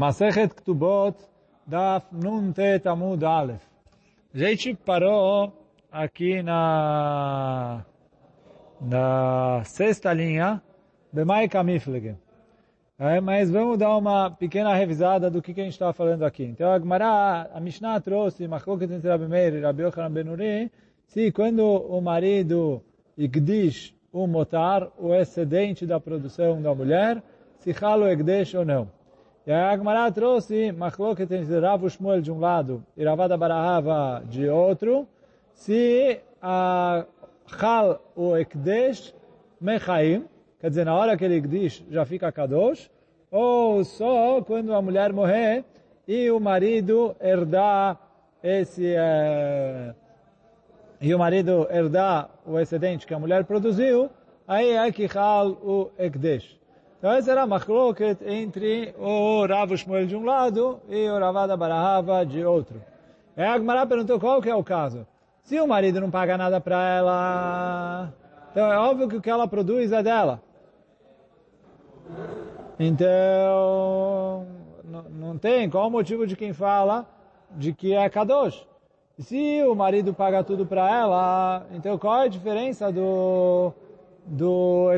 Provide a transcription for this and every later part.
Masechet Ktubot Daf Nun Tet Amud Aleph. A gente parou aqui na, na sexta linha, Bemai Kamiflege. É, mas vamos dar uma pequena revisada do que, que a gente está falando aqui. Então, a Gemara, a Mishnah trouxe, Machloket entre Rabi Meir e Rabi Yochanan Benuri, se quando o marido igdish o motar, o excedente da produção da mulher, se ralo egdesh ou não. E a Agmará trouxe Machloket entre Rav Shmuel de um lado e Ravada Barahava de outro, se a Chal o Ekdesh Mechaim, quer dizer, na hora que ele Ekdesh já fica Kadosh, ou só quando a mulher morrer e o marido herdar esse... Eh, e o marido herdar o excedente que a mulher produziu, aí é que Chal o Ekdesh. Então essa era a machloket entre o Rav Shmuel de um lado e o Ravada Barahava de outro. E a Agmará perguntou qual que é o caso. Se o marido não paga nada para ela, então é óbvio que o que ela produz é dela. Então, não tem qual o motivo de quem fala de que é Kadosh. Se o marido paga tudo para ela, então qual é a diferença do do,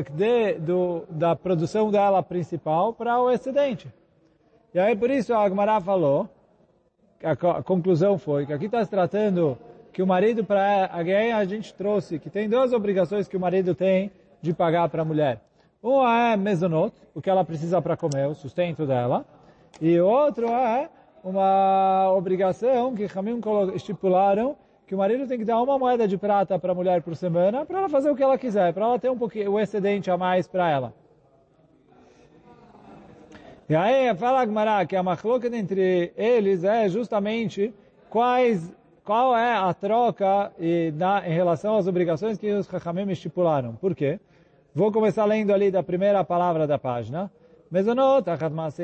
do, da produção dela principal para o excedente. E aí por isso a Agmará falou, a, a conclusão foi que aqui está se tratando que o marido para a guerra a gente trouxe, que tem duas obrigações que o marido tem de pagar para a mulher. Uma é mesonot, o que ela precisa para comer, o sustento dela, e outro é uma obrigação que Ramim estipularam que o marido tem que dar uma moeda de prata para a mulher por semana para ela fazer o que ela quiser, para ela ter um pouquinho o excedente a mais para ela. E aí fala Agmará que a machloket entre eles é justamente quais, qual é a troca e na, em relação às obrigações que os Chachamim estipularam. Por quê? Vou começar lendo ali da primeira palavra da página.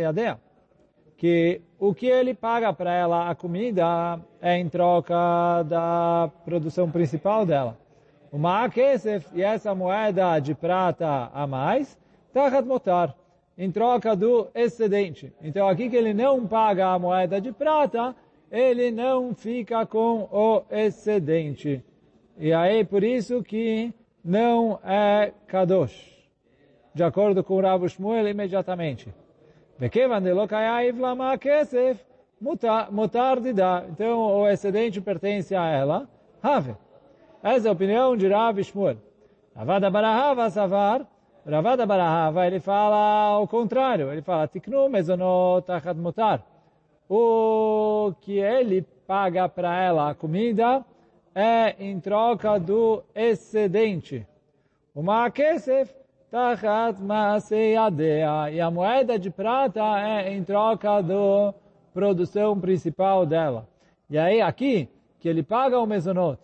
Adea que o que ele paga para ela, a comida, é em troca da produção principal dela. Uma kesef, e essa moeda de prata a mais, tachat motar, em troca do excedente. Então aqui que ele não paga a moeda de prata, ele não fica com o excedente. E aí por isso que não é kadosh. De acordo com o Rav Shmuel, imediatamente. Bekevan de lokayayiv lama kesef mutar didá. Então o excedente pertence a ela. Rave. Essa é a opinião de Rav Shmuel. Ravada barahava savar. Ravada barahava, ele fala o contrário. Ele fala tiknu mezonot achad mutar. O que ele paga para ela a comida é em troca do excedente. O kesef Tachat Maaseyadea. E a moeda de prata é em troca da produção principal dela. E aí aqui, que ele paga o mesonot,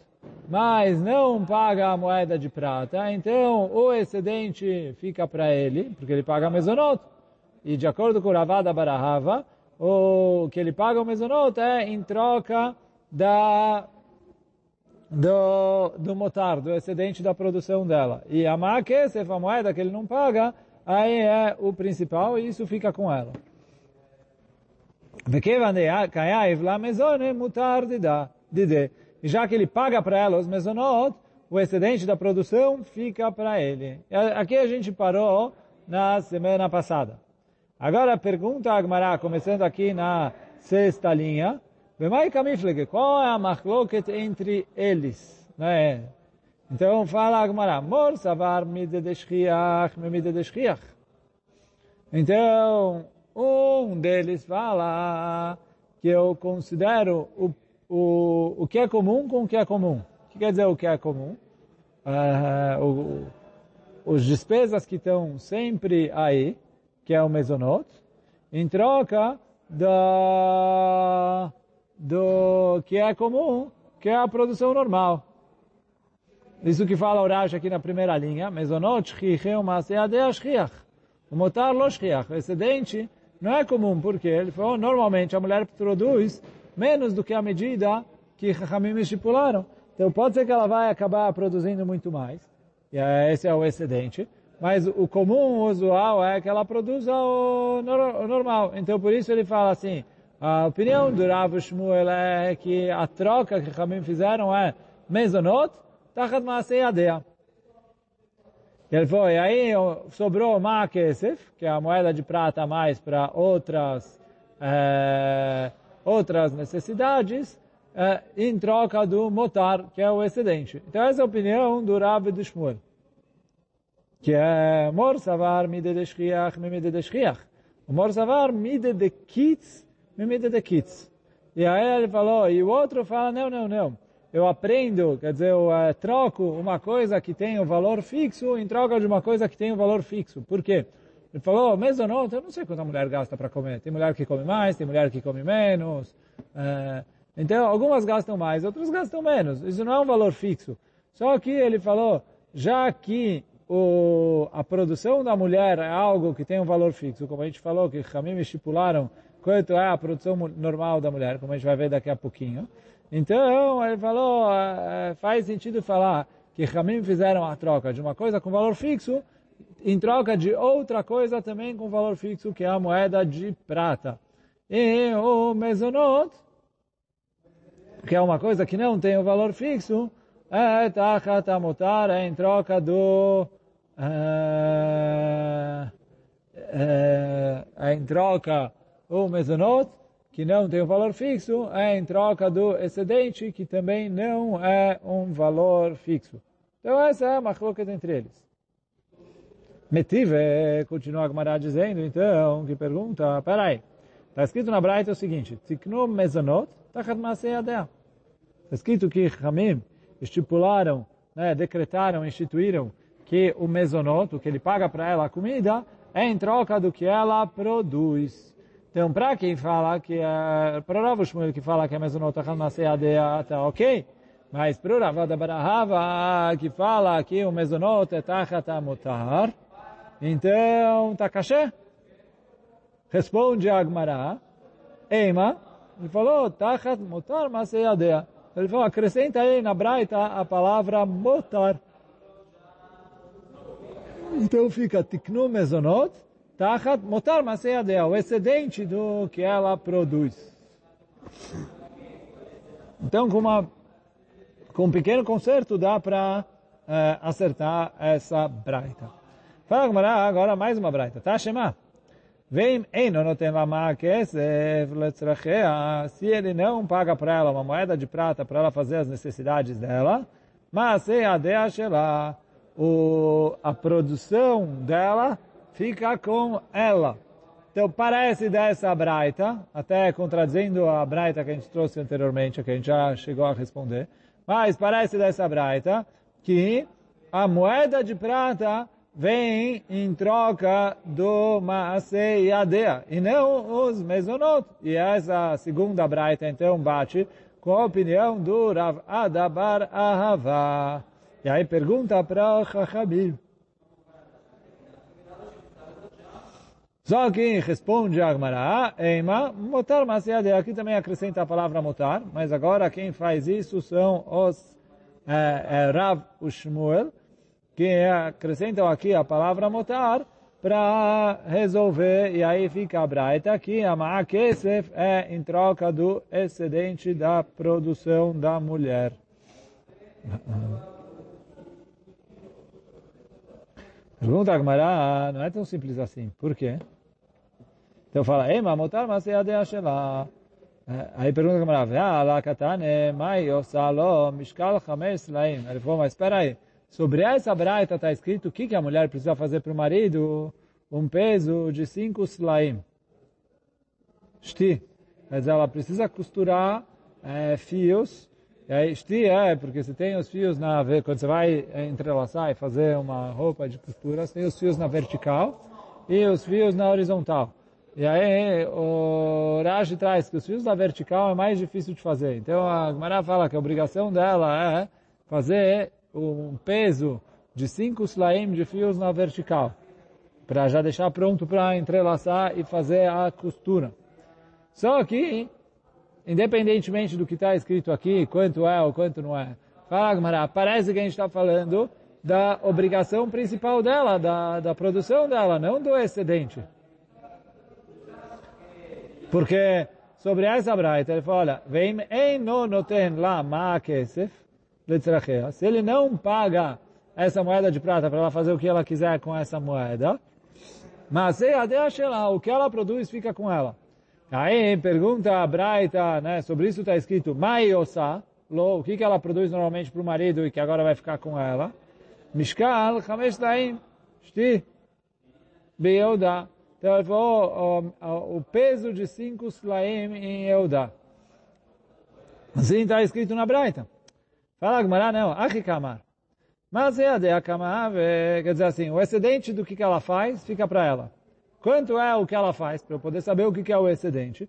mas não paga a moeda de prata, então o excedente fica para ele, porque ele paga o mesonot. E de acordo com o Ravada Barahava, o que ele paga o mesonot é em troca da do, do motar, do excedente da produção dela. E a maquesef, a moeda que ele não paga, aí é o principal e isso fica com ela. E já que ele paga para ela os mesonot, o excedente da produção fica para ele. Aqui a gente parou na semana passada. Agora pergunta a Agmará, começando aqui na sexta linha, qual é a machloket entre eles? Né? Então fala Agmará, mor savar mide de shchiach, mide de shchiach. Então, um deles fala que eu considero o, o, o que é comum com o que é comum. O que quer dizer o que é comum? Uh, o, os despesas que estão sempre aí, que é o mesonot, em troca da do que é comum, que é a produção normal. Isso que fala o Rash aqui na primeira linha, Mezonot shchichem maseadeh shchiach. O motar lo. O excedente não é comum, porque ele falou, normalmente a mulher produz menos do que a medida que Chachamim estipularam. Então pode ser que ela vai acabar produzindo muito mais, e esse é o excedente, mas o comum, o usual é que ela produza o normal. Então por isso ele fala assim, a opinião do Rav Shmuel é que a troca que Ramim fizeram é mezonot, tachat maasei adea. Ele foi, aí sobrou uma kesef, que é a moeda de prata a mais para outras, é, outras necessidades, é, em troca do motar, que é o excedente. Então essa é a opinião do Rav Shmuel. Que é mor savar mide de shchiach, mide de shchiach. O mide de kitz, mide de kitz. E aí ele falou, e o outro fala, não, não, não. Eu aprendo, quer dizer, eu uh, troco uma coisa que tem o um valor fixo em troca de uma coisa que tem um valor fixo. Por quê? Ele falou, não, eu não sei quanto a mulher gasta para comer. Tem mulher que come mais, tem mulher que come menos. Uh, então, algumas gastam mais, outras gastam menos. Isso não é um valor fixo. Só que ele falou, já que o, a produção da mulher é algo que tem um valor fixo, como a gente falou, que Hamim estipularam quanto é a produção normal da mulher, como a gente vai ver daqui a pouquinho. Então, ele falou, é, faz sentido falar que Hamim fizeram a troca de uma coisa com valor fixo, em troca de outra coisa também com valor fixo, que é a moeda de prata. E o mezonot, que é uma coisa que não tem o valor fixo, é tachat é em troca do... É, é, é em troca o mezonot, que não tem um valor fixo, é em troca do excedente, que também não é um valor fixo. Então essa é a machloket entre eles. Metive, continua a Gemara dizendo, então, que pergunta, peraí, está escrito na Braita o seguinte, Tiknu mezonot, tachat masei adea. Está escrito que Hamim estipularam, né, decretaram, instituíram que o mesonot, o que ele paga para ela a comida, é em troca do que ela produz. Então, para quem fala que é, para Rav Shmuel que fala que é mesonot achal maseadea, tá ok? Mas para o Rav da Barahava que fala que o mesonot é tachat então tá caché? Responde Agmará, Eima, ele falou, tachat motar maseadea. Ele falou, acrescenta aí na Braita a palavra motar. Então fica tiknu mezonot, tachat motar maseadea, o excedente do que ela produz. Então, com, uma, com um pequeno conserto, dá para uh, acertar essa braita. Fala, agora mais uma braita. Tá, Shema? Vem Eino noten lama kesef letzrachea, se ele não paga para ela uma moeda de prata para ela fazer as necessidades dela, mas a lá, o a produção dela fica com ela. Então parece dessa braita, até contradizendo a braita que a gente trouxe anteriormente, que a gente já chegou a responder, mas parece dessa braita que a moeda de prata vem em troca do Maasei Yadea, e não os Mezonot. E essa segunda braita, então, bate com a opinião do Rav Adabar Ahava. E aí pergunta para Chachabim. Só que responde a Agmará, Eima, motar Maasei Aqui também acrescenta a palavra motar, mas agora quem faz isso são os é, é, Rav Ushmuel, que acrescentam aqui a palavra motar para resolver, e aí fica a braita que a ma'akesef é em troca do excedente da produção da mulher. Pergunta a Gemara, não é tão simples assim. Por quê? Então fala, é a shela. Aí pergunta a Gemara, ah, la katane, mai osalo, mishkal chamesh laim. Ele falou, mas espera aí. Sobre essa braita está escrito o que, que a mulher precisa fazer para o marido? Um peso de cinco slaim. Shti. Quer dizer, ela precisa costurar é, fios. E aí, shti é, porque você tem os fios na... Quando você vai entrelaçar e fazer uma roupa de costura, você tem os fios na vertical e os fios na horizontal. E aí o Rashi traz que os fios na vertical é mais difícil de fazer. Então a Gemara fala que a obrigação dela é fazer um peso de cinco slaim de fios na vertical, para já deixar pronto para entrelaçar e fazer a costura. Só que, independentemente do que está escrito aqui, quanto é ou quanto não é, fala Gmará, parece que a gente está falando da obrigação principal dela, da, da produção dela, não do excedente. Porque sobre essa braita ele fala, olha, vem no noten la ma kesef se ele não paga essa moeda de prata para ela fazer o que ela quiser com essa moeda, mas se lá, o que ela produz fica com ela. Aí pergunta a Braita, né, sobre isso está escrito, Mai osa, lo, o que, que ela produz normalmente para o marido e que agora vai ficar com ela? Mishkal, Hamesh Daim, Shti, Beyeuda. Então ele falou o, peso de cinco slaim em Euda. Assim está escrito na Braita. Fala Gmará, não, Achikamar. Mas é a de Akamar, quer dizer assim, o excedente do que, que ela faz fica para ela. Quanto é o que ela faz, para eu poder saber o que, que é o excedente?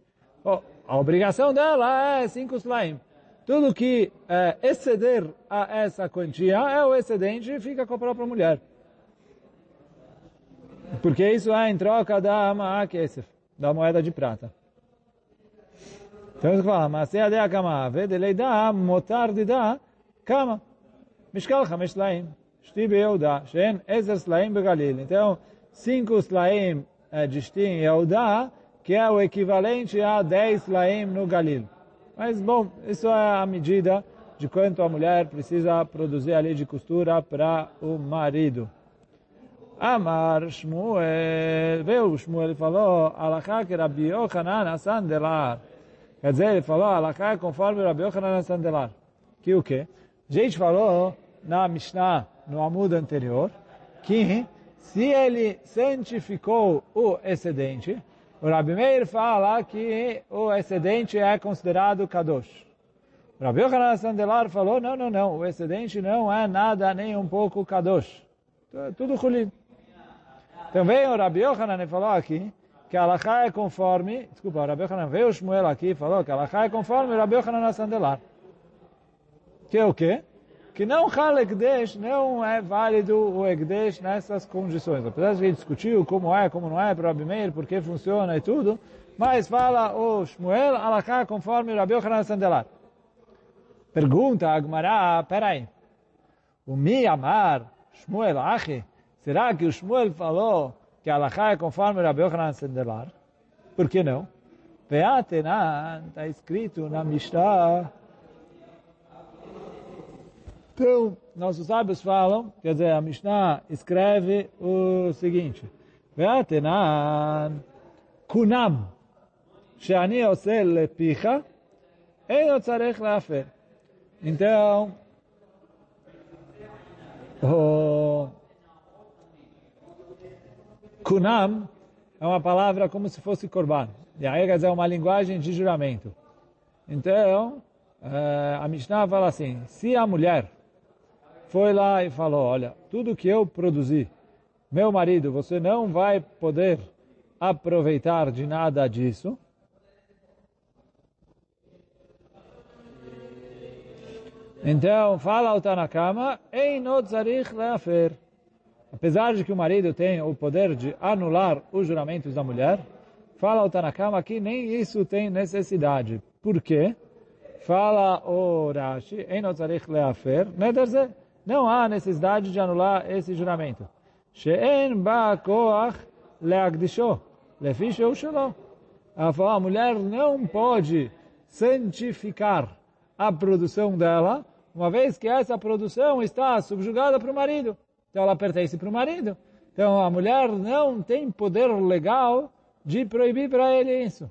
A obrigação dela é cinco slaim. Tudo que é, exceder a essa quantia é o excedente e fica com a própria mulher. Porque isso é em troca da Ama'a da moeda de prata. Então ele fala, mas se a kama ave, de leida motar de da kama. Mishkal chamesh slaim. Shti beyeuda, shen ezer slaim begalil. Então, cinco slaim eh, de Shti em Yehuda, que é o equivalente a dez slaim no Galil. Mas, bom, isso é a medida de quanto a mulher precisa produzir ali de costura para o marido. Amar Shmuel, veio Shmuel e falou, Alachá que Rabi Yochanan Hassan Delar. Quer dizer, ele falou, Alachá é conforme Rabi Yochanan Hassan Delar. Que o quê? A gente falou na Mishnah, no Amud anterior, que se ele santificou o excedente, o Rabi Meir fala que o excedente é considerado Kadosh. O Rabi Yochanan Sandelar falou, não, não, não, o excedente não é nada nem um pouco Kadosh. Tudo Hulin. Também o Rabi Yochanan falou aqui que a Alaha é conforme, desculpa, o Rabi Yochanan veio o Shmuel aqui e falou que a Alaha é conforme o Rabi Yochanan Sandelar. Que é o quê? que não Hal Ekdesh, não é válido o Ekdesh nessas condições. Apesar de a gente discutiu como é, como não é para o Abimeir, por que funciona e tudo, mas fala o Shmuel Alaká conforme o Rabi Yochanan Sandelar. Pergunta a Agmará, peraí, o Mi Amar, Shmuel Achi, será que o Shmuel falou que Alaká é conforme o Rabi Yochanan Sandelar? Por que não? Veatenan, está escrito na Mishnah, então, nossos sábios falam, quer dizer, a Mishnah escreve o seguinte, Ve'atenan kunam she'ani ose lepicha אין tzarech להפר. Então, o kunam é uma palavra como se fosse korban. E aí dizer uma linguagem de juramento. Então, a Mishnah fala assim, se a mulher foi lá e falou, olha, tudo que eu produzi, meu marido, você não vai poder aproveitar de nada disso. Então, fala o Tanakama, Apesar de que o marido tem o poder de anular os juramentos da mulher, fala o Tanakama que nem isso tem necessidade. Por quê? Fala o Rashi, não há necessidade de anular esse juramento. Ela falou, a mulher não pode santificar a produção dela, uma vez que essa produção está subjugada para o marido. Então ela pertence para o marido. Então a mulher não tem poder legal de proibir para ele isso.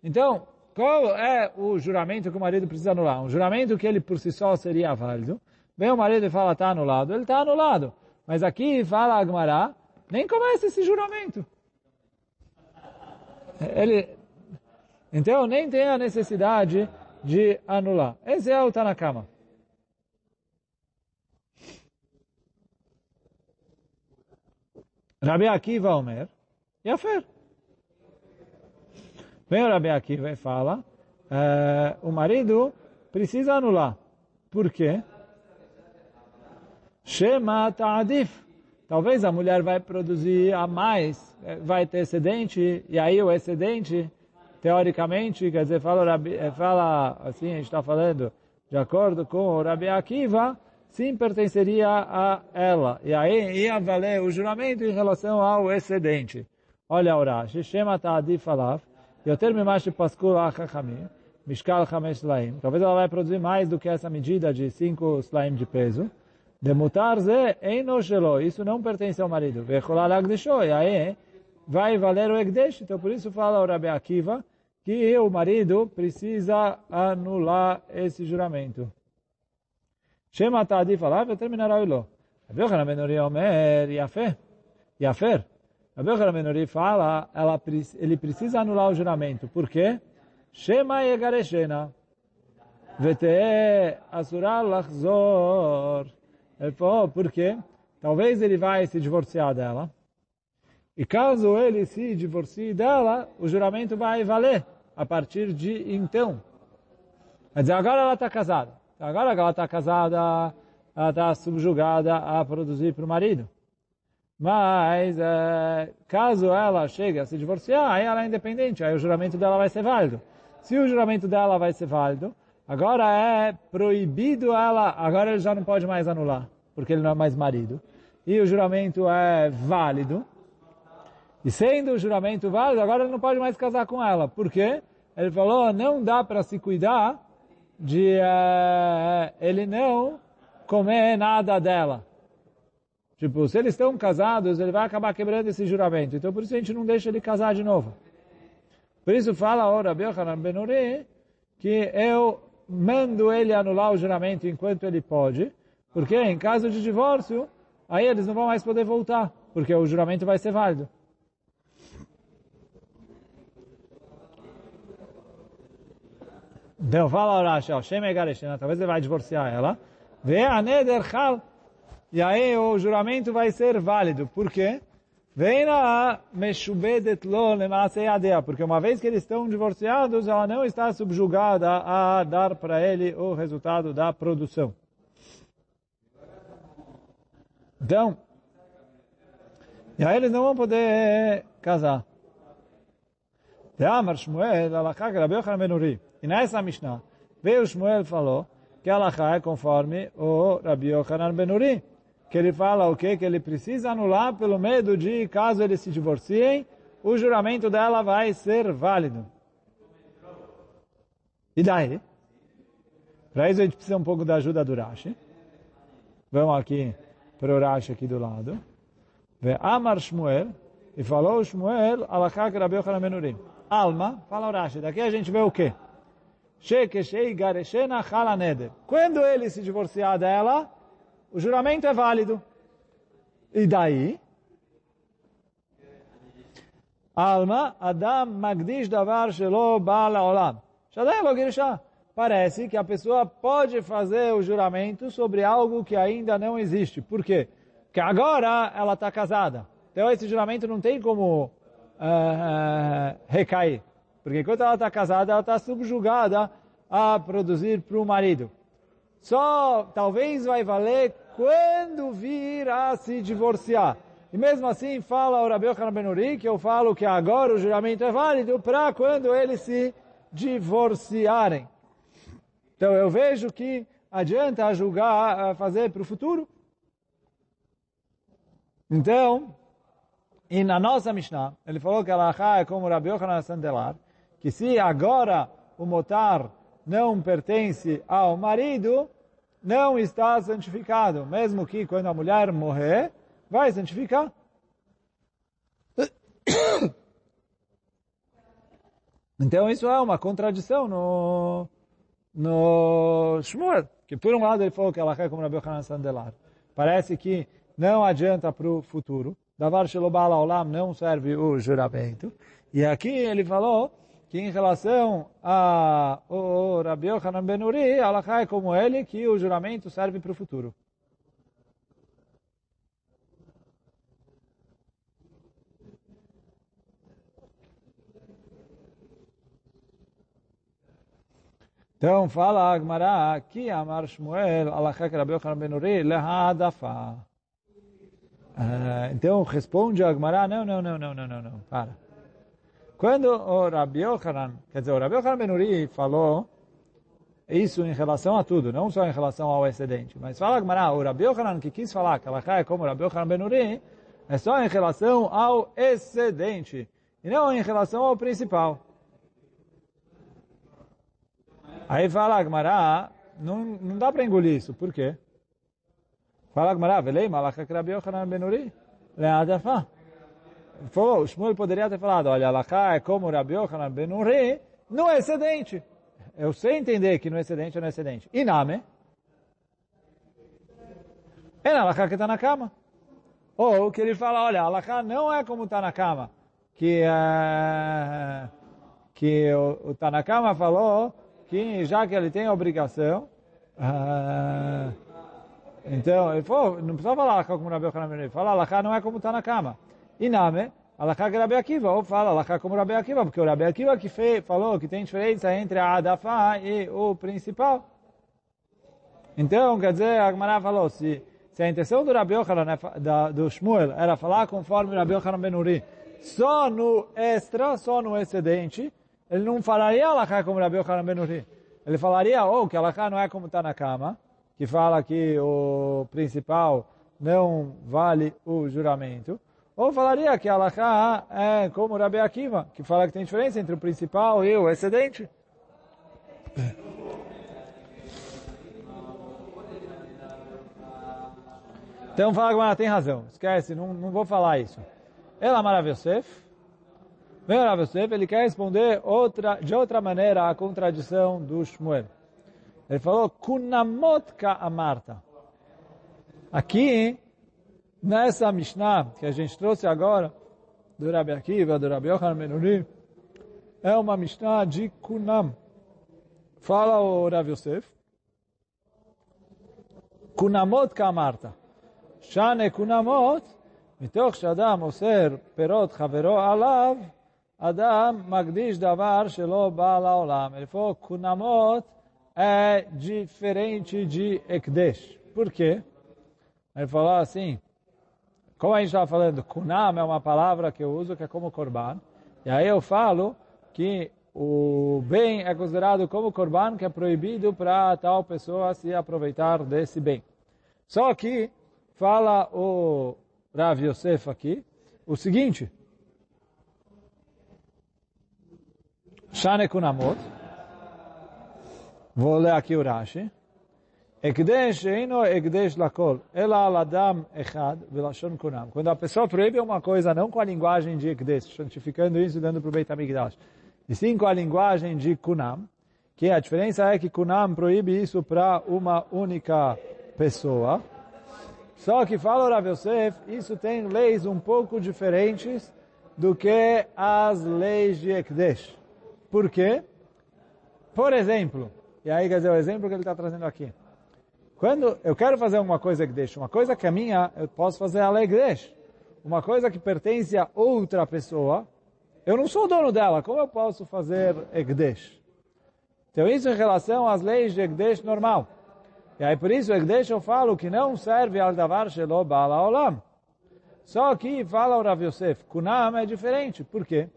Então, qual é o juramento que o marido precisa anular? Um juramento que ele por si só seria válido. Vem o marido e fala, está anulado. Ele está anulado. Mas aqui fala Agmará, nem começa esse juramento. Ele, então, nem tem a necessidade de anular. Esse é o Tanakama. Rabi Akiva Omer, Yafer. Vem o Rabi Akiva e fala, uh, o marido precisa anular. Por quê? Shema ta'adif. Talvez a mulher vai produzir a mais, eh, vai ter excedente, e aí o excedente, teoricamente, quer dizer, fala, eh, fala assim, a gente está falando, de acordo com o Rabi Akiva, sim pertenceria a ela. E aí ia valer o juramento em relação ao excedente. Olha o Rashi, Shema Ta'adi Falav, Yoter Mimash Paskul Achachamim, Mishkal Chamesh Slaim. Talvez ela vai produzir mais do que essa medida de 5 slaim de peso. Demutar ze eino shelo. Isso não pertence ao marido. Vecholal agdesho. E aí vai valer o egdesh. Então por isso fala o Rabi Akiva que o marido precisa anular esse juramento. Shema Ta'adi Falav, Yoter Minaraylo. Rabi Yochanan Ben Uri Omer, Yafer. Yafer. Rabi Yochanan Ben Uri fala, ela, ele precisa anular o juramento. Por quê? Shema Yegareshena. Vete Asura Lachzor. Ele falou, por quê? Talvez ele vai se divorciar dela. E caso ele se divorcie dela, o juramento vai valer a partir de então. Quer dizer, agora ela está casada. Agora que ela está casada, ela está subjugada a produzir para o marido. Mas, é, caso ela chegue a se divorciar, aí ela é independente, aí o juramento dela vai ser válido. Se o juramento dela vai ser válido, agora é proibido ela, agora ele já não pode mais anular, porque ele não é mais marido. E o juramento é válido. E sendo o juramento válido, agora ele não pode mais casar com ela. Por quê? Ele falou, não dá para se cuidar de uh, ele não comer nada dela. Tipo, se eles estão casados, ele vai acabar quebrando esse juramento. Então, por isso a gente não deixa ele casar de novo. Por isso fala ora Yochanan Benuri que eu mando ele anular o juramento enquanto ele pode, porque em caso de divórcio, aí eles não vão mais poder voltar, porque o juramento vai ser válido. Então fala Urashi, Shem Egareshina, talvez ele vai divorciar ela. A e aí o juramento vai ser válido. Por quê? Porque uma vez que eles estão divorciados, ela não está subjugada a dar para ele o resultado da produção. Então, e aí eles não vão poder casar. E nessa Mishnah, veio Shmuel falou que alakha é conforme o Rabi Yochanan ben Uri que ele fala o quê? Que ele precisa anular pelo medo de, caso eles se divorciem, o juramento dela vai ser válido. E daí? Para isso a gente precisa um pouco da ajuda do Rashi. Vamos aqui para o Rashi aqui do lado. Ve Amar Shmuel, e falou Shmuel, alakak Rabi Yochanan Menurim. Alma, fala o Rashi, daqui a gente vê o quê? Quando ele se divorciar dela, o juramento é válido. E daí? Alma, Adam Magdish Davar Shelo Baal Olam. Parece que a pessoa pode fazer o juramento sobre algo que ainda não existe. Por quê? Porque agora ela está casada. Então esse juramento não tem como uh, uh, recair. Porque enquanto ela está casada, ela está subjugada a produzir para o marido. Só talvez vai valer quando vir a se divorciar. E mesmo assim fala o Rabi Yochanan Ben que eu falo que agora o juramento é válido para quando eles se divorciarem. Então eu vejo que adianta julgar, fazer para o futuro. Então, e na nossa Mishnah, ele falou que ela é como o Rabi Yochanan Sandelar, que se agora o motar não pertence ao marido, não está santificado, mesmo que quando a mulher morrer, vai santificar. Então isso é uma contradição no, no Shmuel, que por um lado ele falou que ela é como Rabbi Yochanan Sandelar. Parece que não adianta para o futuro. Davar Shelobala Olam não serve o juramento. E aqui ele falou que em relação a o Rabi Yochanan Ben Uri, é como ele, que o juramento serve para o futuro. Então fala Agmará, aqui Amar Shmuel, Allah que Rabi Yochanan Ben Uri, lehadafa. Então responde Agmará, não, não, não, não, não, não, não, para. Quando o Rabi Yochanan, quer dizer, o Rabi Yochanan Ben Uri falou Isso em relação a tudo, não só em relação ao excedente. Mas fala Gmará, o Rabi Yochanan que quis falar que Alaká é como o Rabi Yochanan Benuri, é só em relação ao excedente, e não em relação ao principal. Aí fala Gmará, não, não dá para engolir isso, por quê? Fala Gmará, velei Malachá que Rabi Yochanan Benuri, le'adafá. Falou, o Shmuel poderia ter falado, olha, Alaká é como Rabi Yochanan Benuri, no excedente. Eu sei entender que no excedente é no excedente. Iname. É na Alaká que está na cama. Ou que ele fala, olha, Alaká não é como está na cama. Que, uh, que o, o Tanakama falou que já que ele tem a obrigação, uh, então, ele falou, não precisa falar Alaká como Rabi Yochanan Benuri. Fala, Alaká não é como está na cama. Iname. Alaká que Rabi Akiva, ou fala Alaká como Rabi Akiva, porque o Rabi Akiva que fez, falou que tem diferença entre a Adafá e o principal. Então, quer dizer, a Gemara falou, se, se a intenção do Rabi Yochanan, da, do Shmuel, era falar conforme o Rabi Yochanan Ben Uri, só no extra, só no excedente, ele não falaria Alaká como Rabi Yochanan Ben Uri. Ele falaria, ou oh, que Alaká não é como está na cama, que fala que o principal não vale o juramento, ou falaria que a Alaká é como Rabi Akiva, que fala que tem diferença entre o principal e o excedente. Então fala que tem razão. Esquece, não, não vou falar isso. Ela Marav. Vem ele quer responder outra, de outra maneira a contradição do Shmuel. Ele falou, Kunamot ka amarta. Aqui, nessa Mishnah que a gente trouxe agora, do Rabi Akiva, do Rabi Yochanan Menuri, é uma Mishnah de Kunam. Fala o Rav Yosef. Kunamot kamarta. Shane kunamot, מתוך שאדם אוסר פירות חברו עליו, אדם מקדיש דבר שלא בא לעולם. Ele falou, kunamot é diferente de ekdesh. Por quê? Ele falou assim, como a gente estava falando, kunam é uma palavra que eu uso que é como korban. E aí eu falo que o bem é considerado como korban, que é proibido para tal pessoa se aproveitar desse bem. Só que fala o Rav Yosef aqui o seguinte. Shane kunamot. Vou ler aqui o Rashi. Ekdesh eino ekdesh lakol, ela aladam echad velashon kunam. Quando a pessoa proíbe uma coisa não com a linguagem de ekdesh, santificando isso e dando para o Beit HaMikdash, e sim com a linguagem de kunam, que a diferença é que kunam proíbe isso para uma única pessoa. Só que fala Rav Yosef, isso tem leis um pouco diferentes do que as leis de Ekdesh. Por quê? Por exemplo, e aí quer dizer o exemplo que ele está trazendo aqui. Quando eu quero fazer uma coisa que deixa, uma coisa que é minha, eu posso fazer a deixa. Uma coisa que pertence a outra pessoa, eu não sou dono dela, como eu posso fazer Egdesh? Então isso em relação às leis de Egdesh normal. E aí por isso Egdesh eu falo que não serve al davar shelo bala olam. Só que fala o Rav Yosef, Kunam é diferente. Por quê?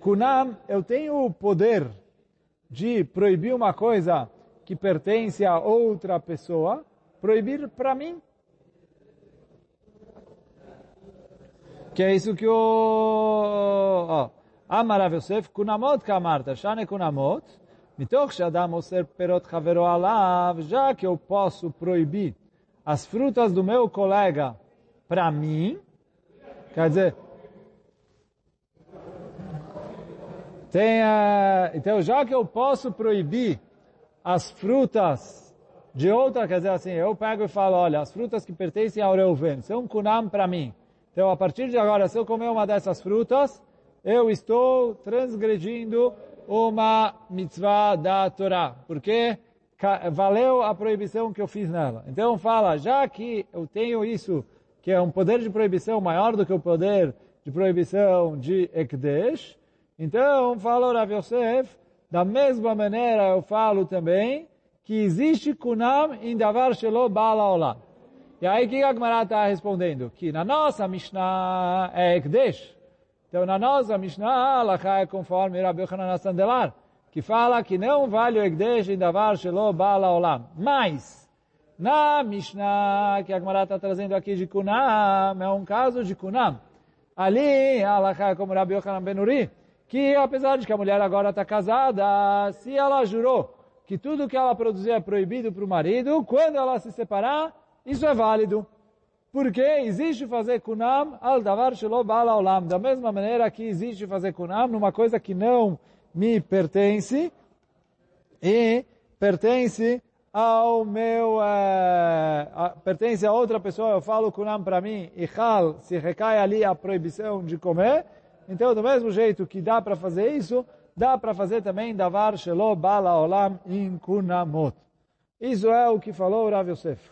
Kunam, eu tenho o poder de proibir uma coisa que pertence a outra pessoa, proibir para mim. Que é isso que o... Oh, Amarav Yosef, kunamot kamarta, shane kunamot, mitoch shadam oser perot chavero alav, já que eu posso proibir as frutas do meu colega para mim, quer dizer, tem, uh, então já que eu posso proibir as frutas de outra, quer dizer assim, eu pego e falo, olha, as frutas que pertencem ao Reuven são kunam para mim. Então, a partir de agora, se eu comer uma dessas frutas, eu estou transgredindo uma mitzvah da Torá, porque valeu a proibição que eu fiz nela. Então, fala, já que eu tenho isso, que é um poder de proibição maior do que o poder de proibição de Ekdesh, então, fala o Rav Yosef, da mesma maneira eu falo também que existe kunam em davar shelo bala. E aí que a Gemara está respondendo? Que na nossa Mishnah é Ekdesh. Então na nossa Mishnah, Allah é conforme Rabbi Yochanan Sandelar, que fala que não vale o Egdesh em Davar Shelo Bala Olam. Mas, na Mishnah, que a Gemara está trazendo aqui de Kunam, é um caso de Kunam. Ali, Allah como Rabbi Yochanan Benuri, que apesar de que a mulher agora está casada, se ela jurou que tudo que ela produzir é proibido para o marido, quando ela se separar, isso é válido. Porque existe fazer kunam al davar bala olam. Da mesma maneira que existe fazer kunam numa coisa que não me pertence e pertence ao meu, uh, a, pertence a outra pessoa, eu falo kunam para mim, e hal, se recai ali a proibição de comer, então do mesmo jeito que dá para fazer isso, dá para fazer também davar shelo bala olam in kunamot. Isso é o que falou Rav Yosef.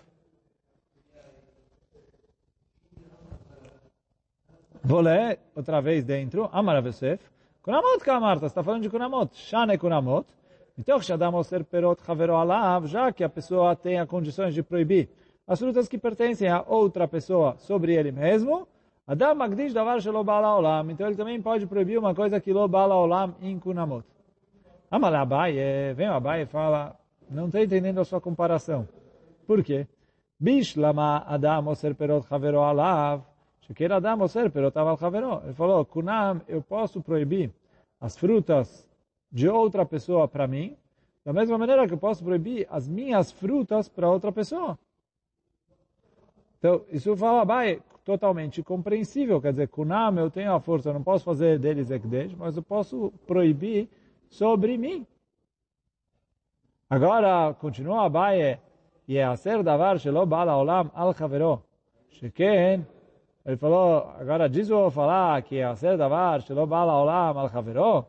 Vou ler outra vez dentro. Amar Rav Yosef. Kunamot Kamarta, está falando de Kunamot. Shane Kunamot. Então, Shadam Oser Perot Havero Alav, já que a pessoa tem as condições de proibir as frutas que pertencem a outra pessoa sobre ele mesmo, Adam Magdish Davar Shelo Bala Olam. Então ele também pode proibir uma coisa que Lo Bala Olam in Kunamot. Amal Abaye, vem Abaye e fala, não estou entendendo a sua comparação. Por quê? Bishlama Adam Oser Perot Havero Alav. Sheker Adam Oser Perot Aval Havero. Ele falou, Kunam, eu posso proibir as frutas de outra pessoa para mim, da mesma maneira que eu posso proibir as minhas frutas para outra pessoa. Então, isso fala Abaye, totalmente compreensível. Quer dizer, Kunam, eu tenho a força, eu não posso fazer deles Ekdesh, mas eu posso proibir sobre mim. Agora, continua Abaye, e é ser davar shelo bala olam al chavero. Sheken, ele falou, agora diz o falar que é ser davar shelo bala olam al chavero.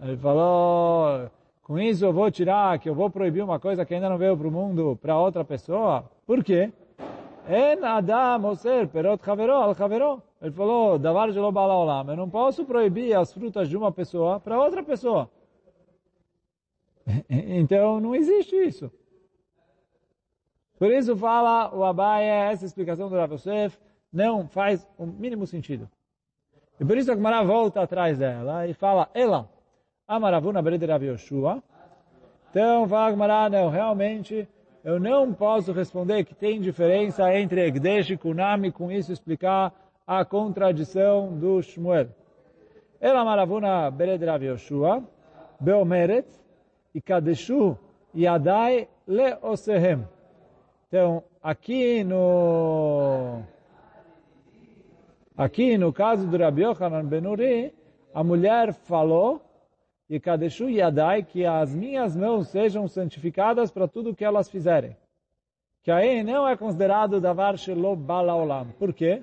Ele falou, com isso eu vou tirar, que eu vou proibir uma coisa que ainda não veio para o mundo para outra pessoa. Por quê? En Adam Oser Perot Havero al Havero. Ele falou, Davar Jelo Bala Olam. Eu não posso proibir as frutas de uma pessoa para outra pessoa. Então não existe isso. Por isso fala o Abaye, essa explicação do Rav Yosef não faz o mínimo sentido. E por isso a Gemara volta atrás dela e fala, ela, Amaravuna Bered Rav Yoshua. Então fala a Gemara, não, realmente eu não posso responder que tem diferença entre Egdesh e Kunami, com isso explicar a contradição do Shmuel. Ela maravuna bered Yoshua, beomeret, e kadeshu yadai leosehem. Então, aqui no aqui no caso do Rabi Yochanan Benuri, a mulher falou e Kadeshu Yadai, que as minhas mãos sejam santificadas para tudo que elas fizerem. Que aí não é considerado Davar Shelo Balaolam. Por quê?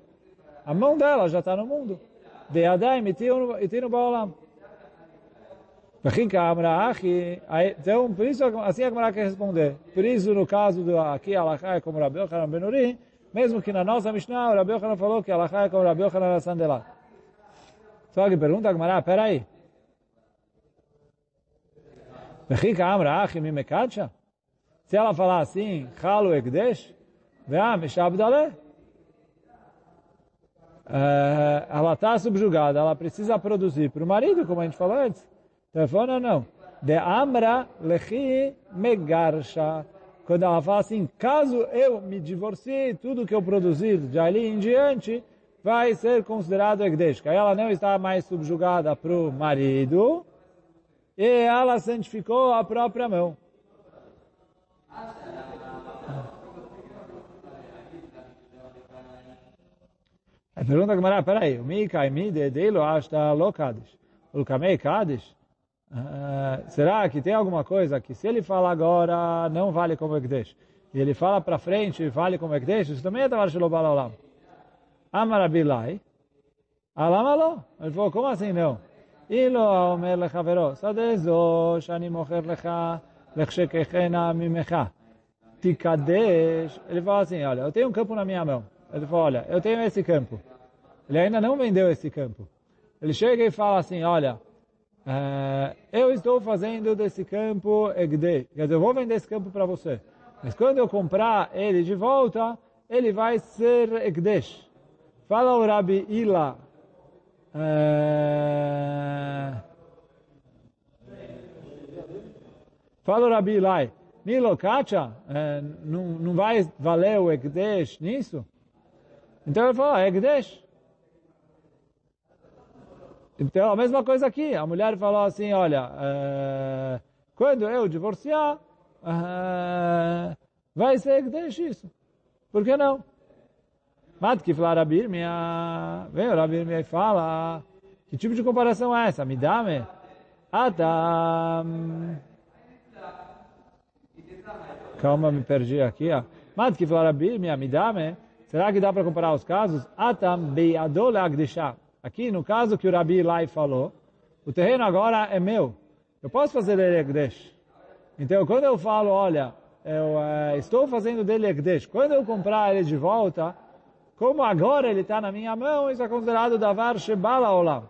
A mão dela já está no mundo. De Yadai Mitinu Baolam. Então, por isso, assim a Gemara quer responder. Por isso, no caso do aqui, Alachá é como Rabi Yochanan Benuri, mesmo que na nossa Mishnah, o Rabi Yochanan falou que Alachá é como Rabi Yochanan Sandelat. Só que pergunta a Gemara, peraí, se ela falar assim, Halu Ekdesh, ela está subjugada, ela precisa produzir para o marido, como a gente falou antes. Telefone ou não? De Amra Lechi Megarsha. Quando ela fala assim, caso eu me divorcie, tudo que eu produzir de ali em diante vai ser considerado Ekdesh. Aí ela não está mais subjugada para o marido, e ela santificou a própria mão. A pergunta que Mará, peraí, o mi kaimi de dele hasta lo. O kamei kadish? Uh, será que tem alguma coisa que se ele fala agora não vale como Ekdesh? E ele fala para frente e vale como Ekdesh? Isso também é Tavar Shalom Olam. Amarabilai. Alamalo. Ele falou, como assim não? אילו אומר לחברו, שדה זו שאני מוכר לך לחשכחנה ממך, תקדש. Ele fala assim, olha, eu tenho um campo na minha mão. Ele fala, olha, eu tenho esse campo. Ele ainda não vendeu esse campo. Ele chega e fala assim, olha, uh, eu estou fazendo desse campo Egde. Quer dizer, eu vou vender esse campo para você. Mas quando eu comprar ele de volta, ele vai ser Egdesh. Fala o Rabi Ila, Fala o Rabi Lai, Nilo Kacha, é, não, não vai valer o Ekdesh nisso? Então ele falou, Ekdesh. Então, a mesma coisa aqui. A mulher falou assim, olha, é, quando eu divorciar, é, vai ser Ekdesh isso. Por que não? Matkif lá Rabir, minha... Vem o Rabir minha e fala, que tipo de comparação é essa? Me dá, me? Adam... Calma, me perdi aqui. Matkif lá Rabir, minha, me dá, me? Será que dá para comparar os casos? Atam agdishah. Aqui, no caso que o Rabi Lai falou, o terreno agora é meu. Eu posso fazer dele Ekdesh. Então, quando eu falo, olha, eu uh, estou fazendo dele Ekdesh, quando eu comprar ele de volta, como agora ele está na minha mão, isso é considerado Davar Shebala Olam.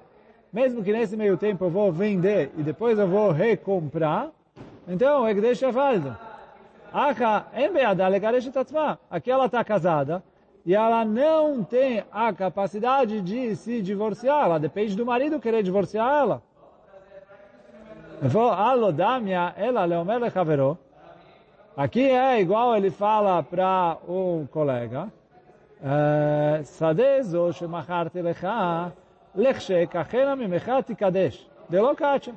Mesmo que nesse meio tempo eu vou vender e depois eu vou recomprar, então o Ekdesh é válido. Aqui ela está casada, e ela não tem a capacidade de se divorciar, ela depende do marido querer divorciar ela. Aqui é igual ele fala para um colega, Sadezo lechse kachena mimecha tikadesh. De locatia.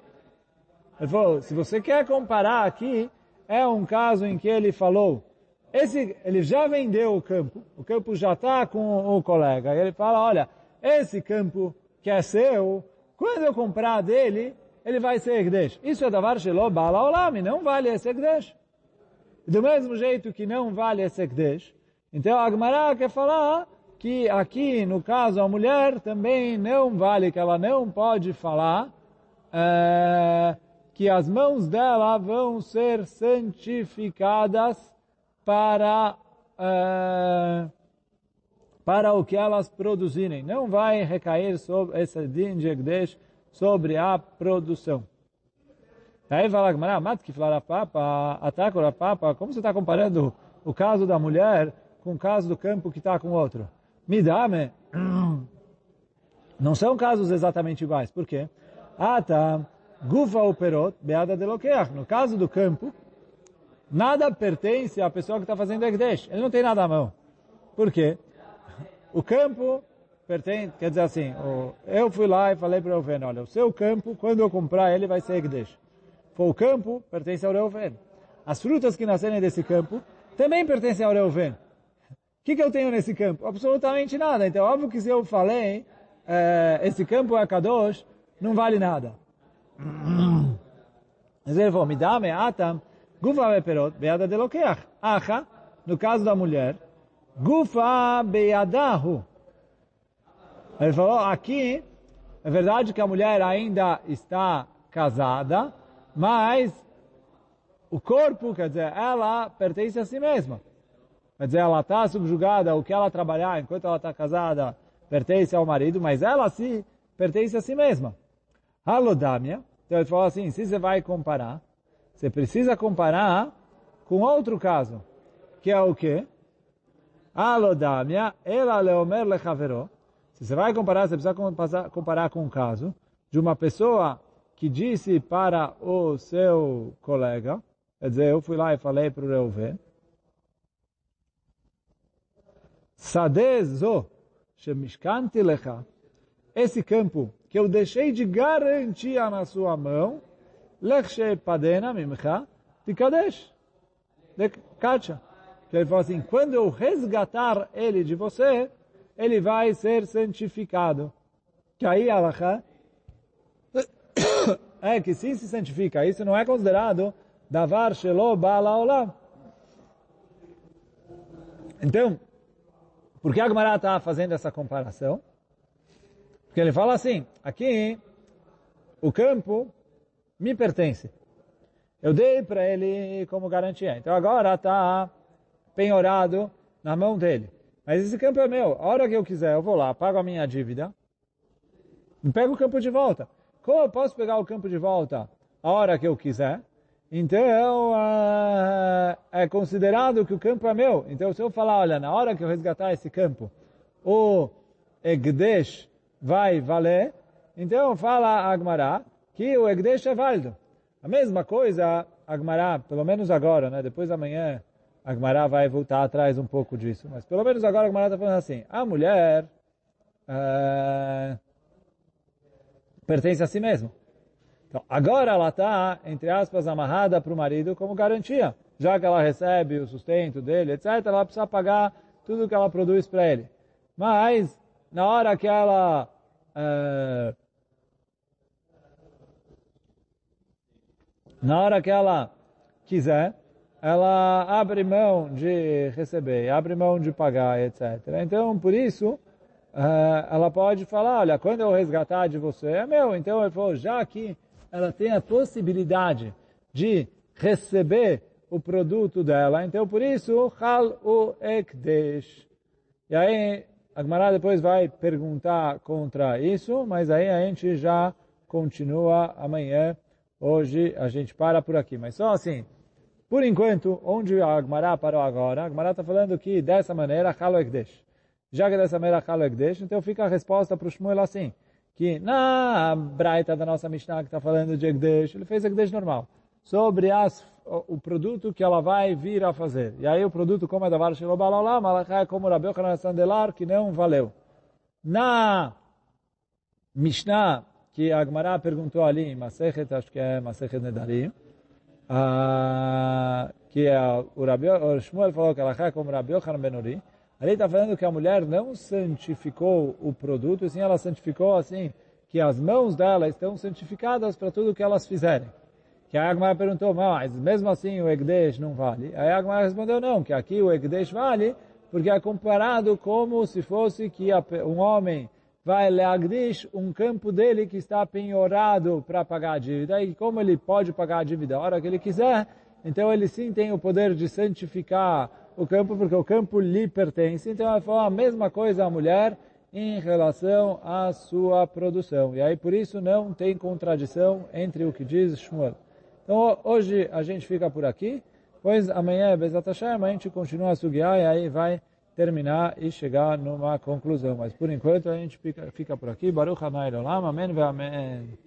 Ele falou, se você quer comparar aqui, é um caso em que ele falou, esse, ele já vendeu o campo, o campo já está com o colega. Ele fala, olha, esse campo que é seu, quando eu comprar dele, ele vai ser Egdesh. Isso é davar shelo bala olam, não vale esse Egdesh. Do mesmo jeito que não vale esse Egdesh, então a Gemara quer falar que aqui, no caso, a mulher também não vale, que ela não pode falar é, que as mãos dela vão ser santificadas para, uh, para o que elas produzirem. Não vai recair sobre esse din de sobre a produção. Aí Gamara, mat que falar a papa, ataca a papa, como você está comparando o caso da mulher com o caso do campo que está com outro? Me dá, me. Não são casos exatamente iguais. Por quê? Ah, tá. Gufa o perot, beada de loqueach. No caso do campo, nada pertence à pessoa que está fazendo Ekdesh. Ele não tem nada à mão. Por quê? O campo pertence, quer dizer assim, eu fui lá e falei para o Reuven, olha, o seu campo, quando eu comprar ele, vai ser Ekdesh. Foi o campo, pertence ao Reuven. As frutas que nascerem desse campo também pertencem ao Reuven. O que, que eu tenho nesse campo? Absolutamente nada. Então, óbvio que se eu falei, é, esse campo é Kadosh, não vale nada. Mas ele falou, me dá, me atam, Gufa beperot, beada de loqueach. Acha, no caso da mulher, Gufa beadahu. Ele falou, aqui, é verdade que a mulher ainda está casada, mas o corpo, quer dizer, ela pertence a si mesma. Quer dizer, ela está subjugada, o que ela trabalhar enquanto ela está casada pertence ao marido, mas ela se pertence a si mesma. Halodamia. Então ele falou assim, se você vai comparar, você precisa comparar com outro caso, que é o quê? Alodamia, ela leomer lechavero. Se você vai comparar, você precisa comparar com um caso de uma pessoa que disse para o seu colega, quer dizer, eu fui lá e falei para o Reuven, Sadezo, shemishkanti lecha, esse campo que eu deixei de garantia na sua mão, Lechshe padena mimcha tikadesh. De kacha. Que ele fala assim, quando eu resgatar ele de você, ele vai ser santificado. Que aí Allah é que sim se santifica. Isso não é considerado davar shelo bala olam. Então, por que está fazendo essa comparação? Porque ele fala assim, aqui o campo me pertence. Eu dei para ele como garantia. Então agora está penhorado na mão dele. Mas esse campo é meu. A hora que eu quiser, eu vou lá, pago a minha dívida e pego o campo de volta. Como eu posso pegar o campo de volta a hora que eu quiser? Então, uh, é considerado que o campo é meu. Então, se eu falar, olha, na hora que eu resgatar esse campo, o Egdesh vai valer, então fala Agmará, que o Egdesh é válido. A mesma coisa Agmará, pelo menos agora, né? Depois da manhã, Agmará vai voltar atrás um pouco disso. Mas pelo menos agora Agmará está falando assim, a mulher uh, pertence a si mesma. Então, agora ela está, entre aspas, amarrada para o marido como garantia. Já que ela recebe o sustento dele, etc., ela precisa pagar tudo que ela produz para ele. Mas, na hora que ela uh, na hora que ela quiser, ela abre mão de receber, abre mão de pagar, etc. Então, por isso, ela pode falar, olha, quando eu resgatar de você, é meu. Então, ele falou, já que ela tem a possibilidade de receber o produto dela, então, por isso, hal o ekdesh. E aí, a Gemara depois vai perguntar contra isso, mas aí a gente já continua amanhã. Hoje a gente para por aqui. Mas só assim, por enquanto, onde a Agmará parou agora, a Agmará está falando que dessa maneira, Halo Ekdesh. Já que dessa maneira, Halo Ekdesh, então fica a resposta para o Shmuel assim, que na Braita da nossa Mishnah que está falando de Ekdesh, ele fez Ekdesh normal. Sobre as, o, o, produto que ela vai vir a fazer. E aí o produto, como é da Var Shilobalolá, Malachai como Rabi Yochanan Sandelar, que não valeu. Na Mishnah, que a Agmará perguntou ali, Masechet, acho que é Masechet Nedarim, uh, que é o, Rabi, o Shmuel falou que ela é como Rabi Yochanan Benuri, ali está falando que a mulher não santificou o produto, sim ela santificou assim, que as mãos dela estão santificadas para tudo que elas fizerem. Que a Agmar perguntou, mas mesmo assim o Egdesh não vale? A Agmar respondeu, não, que aqui o Egdesh vale, porque é comparado como se fosse que um homem vai leagdish um campo dele que está penhorado para pagar a dívida. E como ele pode pagar a dívida a hora que ele quiser, então ele sim tem o poder de santificar o campo, porque o campo lhe pertence. Então ele falou a mesma coisa à mulher em relação à sua produção. E aí por isso não tem contradição entre o que diz Shmuel. Então hoje a gente fica por aqui, pois amanhã, Bezat Hashem, a gente continua a sugiar e aí vai terminar e chegar numa conclusão. Mas por enquanto a gente fica, fica por aqui. Baruch Hanai Olam. Amém Amém.